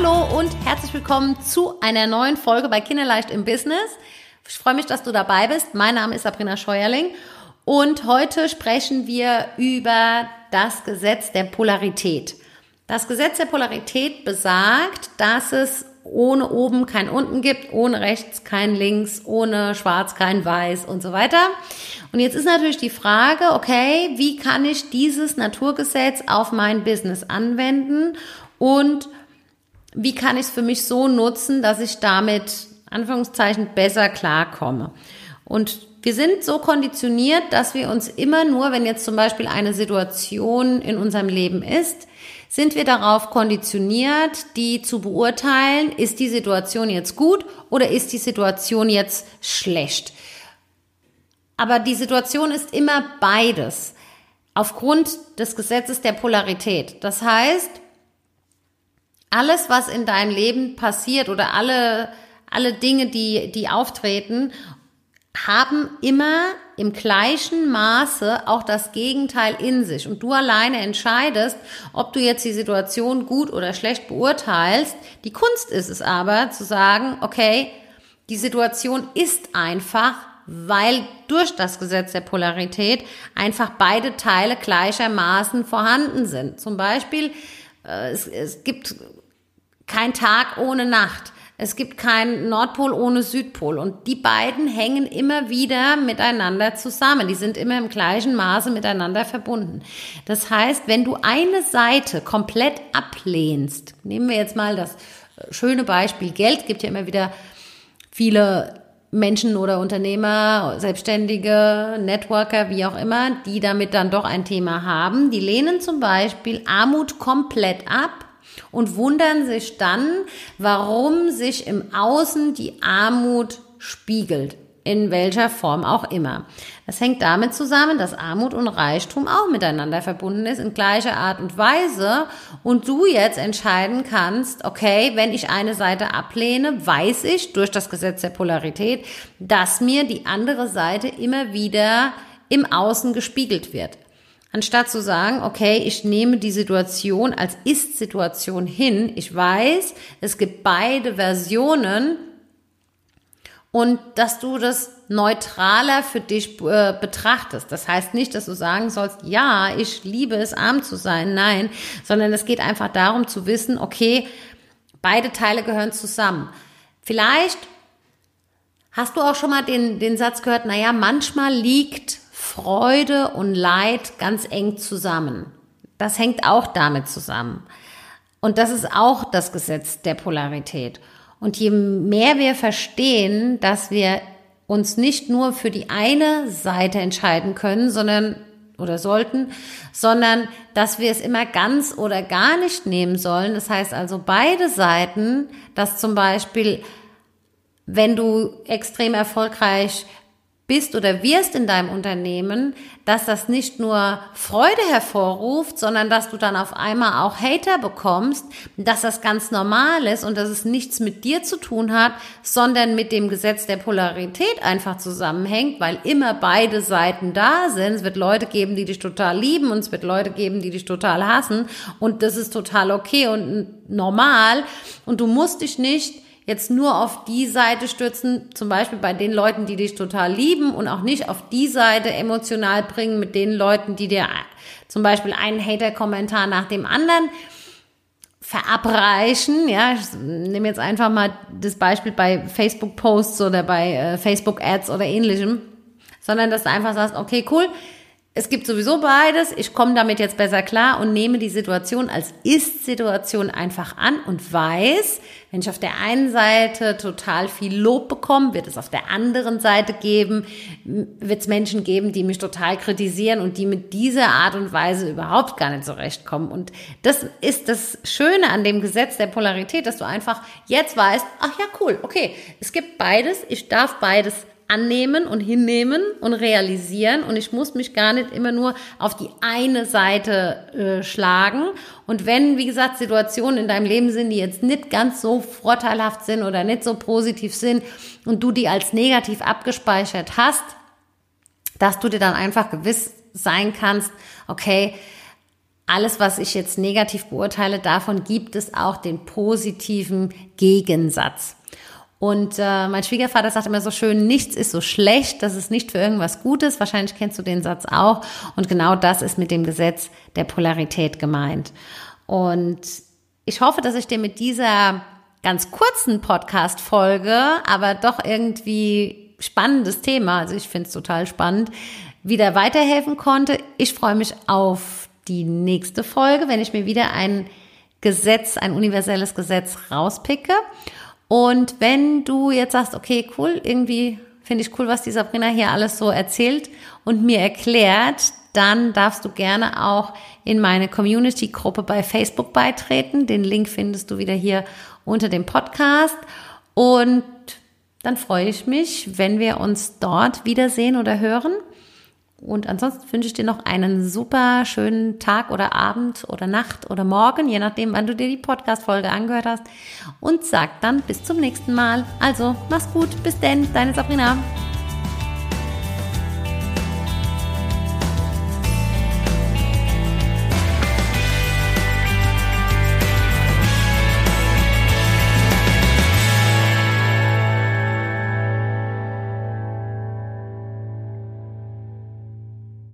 Hallo und herzlich willkommen zu einer neuen Folge bei Kinderleicht im Business. Ich freue mich, dass du dabei bist. Mein Name ist Sabrina Scheuerling und heute sprechen wir über das Gesetz der Polarität. Das Gesetz der Polarität besagt, dass es ohne oben kein unten gibt, ohne rechts kein links, ohne schwarz kein weiß und so weiter. Und jetzt ist natürlich die Frage, okay, wie kann ich dieses Naturgesetz auf mein Business anwenden und wie kann ich es für mich so nutzen, dass ich damit, Anführungszeichen, besser klarkomme. Und wir sind so konditioniert, dass wir uns immer nur, wenn jetzt zum Beispiel eine Situation in unserem Leben ist, sind wir darauf konditioniert, die zu beurteilen, ist die Situation jetzt gut oder ist die Situation jetzt schlecht. Aber die Situation ist immer beides aufgrund des Gesetzes der Polarität. Das heißt, alles, was in deinem Leben passiert oder alle, alle Dinge, die, die auftreten, haben immer im gleichen Maße auch das Gegenteil in sich. Und du alleine entscheidest, ob du jetzt die Situation gut oder schlecht beurteilst. Die Kunst ist es aber zu sagen, okay, die Situation ist einfach, weil durch das Gesetz der Polarität einfach beide Teile gleichermaßen vorhanden sind. Zum Beispiel, es, es gibt kein Tag ohne Nacht. Es gibt keinen Nordpol ohne Südpol. Und die beiden hängen immer wieder miteinander zusammen. Die sind immer im gleichen Maße miteinander verbunden. Das heißt, wenn du eine Seite komplett ablehnst, nehmen wir jetzt mal das äh, schöne Beispiel Geld, gibt ja immer wieder viele Menschen oder Unternehmer, Selbstständige, Networker, wie auch immer, die damit dann doch ein Thema haben. Die lehnen zum Beispiel Armut komplett ab und wundern sich dann, warum sich im Außen die Armut spiegelt, in welcher Form auch immer. Das hängt damit zusammen, dass Armut und Reichtum auch miteinander verbunden ist in gleicher Art und Weise und du jetzt entscheiden kannst, okay, wenn ich eine Seite ablehne, weiß ich durch das Gesetz der Polarität, dass mir die andere Seite immer wieder im Außen gespiegelt wird. Anstatt zu sagen, okay, ich nehme die Situation als Ist-Situation hin. Ich weiß, es gibt beide Versionen und dass du das neutraler für dich äh, betrachtest. Das heißt nicht, dass du sagen sollst, ja, ich liebe es, arm zu sein. Nein, sondern es geht einfach darum zu wissen, okay, beide Teile gehören zusammen. Vielleicht hast du auch schon mal den, den Satz gehört, naja, manchmal liegt Freude und Leid ganz eng zusammen. Das hängt auch damit zusammen. Und das ist auch das Gesetz der Polarität. Und je mehr wir verstehen, dass wir uns nicht nur für die eine Seite entscheiden können, sondern oder sollten, sondern dass wir es immer ganz oder gar nicht nehmen sollen. Das heißt also beide Seiten, dass zum Beispiel, wenn du extrem erfolgreich bist oder wirst in deinem Unternehmen, dass das nicht nur Freude hervorruft, sondern dass du dann auf einmal auch Hater bekommst, dass das ganz normal ist und dass es nichts mit dir zu tun hat, sondern mit dem Gesetz der Polarität einfach zusammenhängt, weil immer beide Seiten da sind. Es wird Leute geben, die dich total lieben und es wird Leute geben, die dich total hassen und das ist total okay und normal und du musst dich nicht jetzt nur auf die Seite stürzen, zum Beispiel bei den Leuten, die dich total lieben und auch nicht auf die Seite emotional bringen mit den Leuten, die dir zum Beispiel einen Hater-Kommentar nach dem anderen verabreichen. Ja, ich nehme jetzt einfach mal das Beispiel bei Facebook-Posts oder bei äh, Facebook-Ads oder ähnlichem, sondern dass du einfach sagst, okay, cool, es gibt sowieso beides. Ich komme damit jetzt besser klar und nehme die Situation als Ist-Situation einfach an und weiß, wenn ich auf der einen Seite total viel Lob bekomme, wird es auf der anderen Seite geben, wird es Menschen geben, die mich total kritisieren und die mit dieser Art und Weise überhaupt gar nicht zurechtkommen. Und das ist das Schöne an dem Gesetz der Polarität, dass du einfach jetzt weißt, ach ja, cool, okay, es gibt beides, ich darf beides annehmen und hinnehmen und realisieren und ich muss mich gar nicht immer nur auf die eine Seite äh, schlagen. Und wenn, wie gesagt, Situationen in deinem Leben sind, die jetzt nicht ganz so vorteilhaft sind oder nicht so positiv sind und du die als negativ abgespeichert hast, dass du dir dann einfach gewiss sein kannst, okay, alles, was ich jetzt negativ beurteile, davon gibt es auch den positiven Gegensatz. Und äh, mein Schwiegervater sagt immer so schön, nichts ist so schlecht, das ist nicht für irgendwas Gutes. Wahrscheinlich kennst du den Satz auch. Und genau das ist mit dem Gesetz der Polarität gemeint. Und ich hoffe, dass ich dir mit dieser ganz kurzen Podcast-Folge, aber doch irgendwie spannendes Thema, also ich finde es total spannend, wieder weiterhelfen konnte. Ich freue mich auf die nächste Folge, wenn ich mir wieder ein Gesetz, ein universelles Gesetz rauspicke. Und wenn du jetzt sagst, okay, cool, irgendwie finde ich cool, was die Sabrina hier alles so erzählt und mir erklärt, dann darfst du gerne auch in meine Community-Gruppe bei Facebook beitreten. Den Link findest du wieder hier unter dem Podcast. Und dann freue ich mich, wenn wir uns dort wiedersehen oder hören. Und ansonsten wünsche ich dir noch einen super schönen Tag oder Abend oder Nacht oder Morgen, je nachdem, wann du dir die Podcast-Folge angehört hast. Und sag dann bis zum nächsten Mal. Also, mach's gut. Bis denn, deine Sabrina.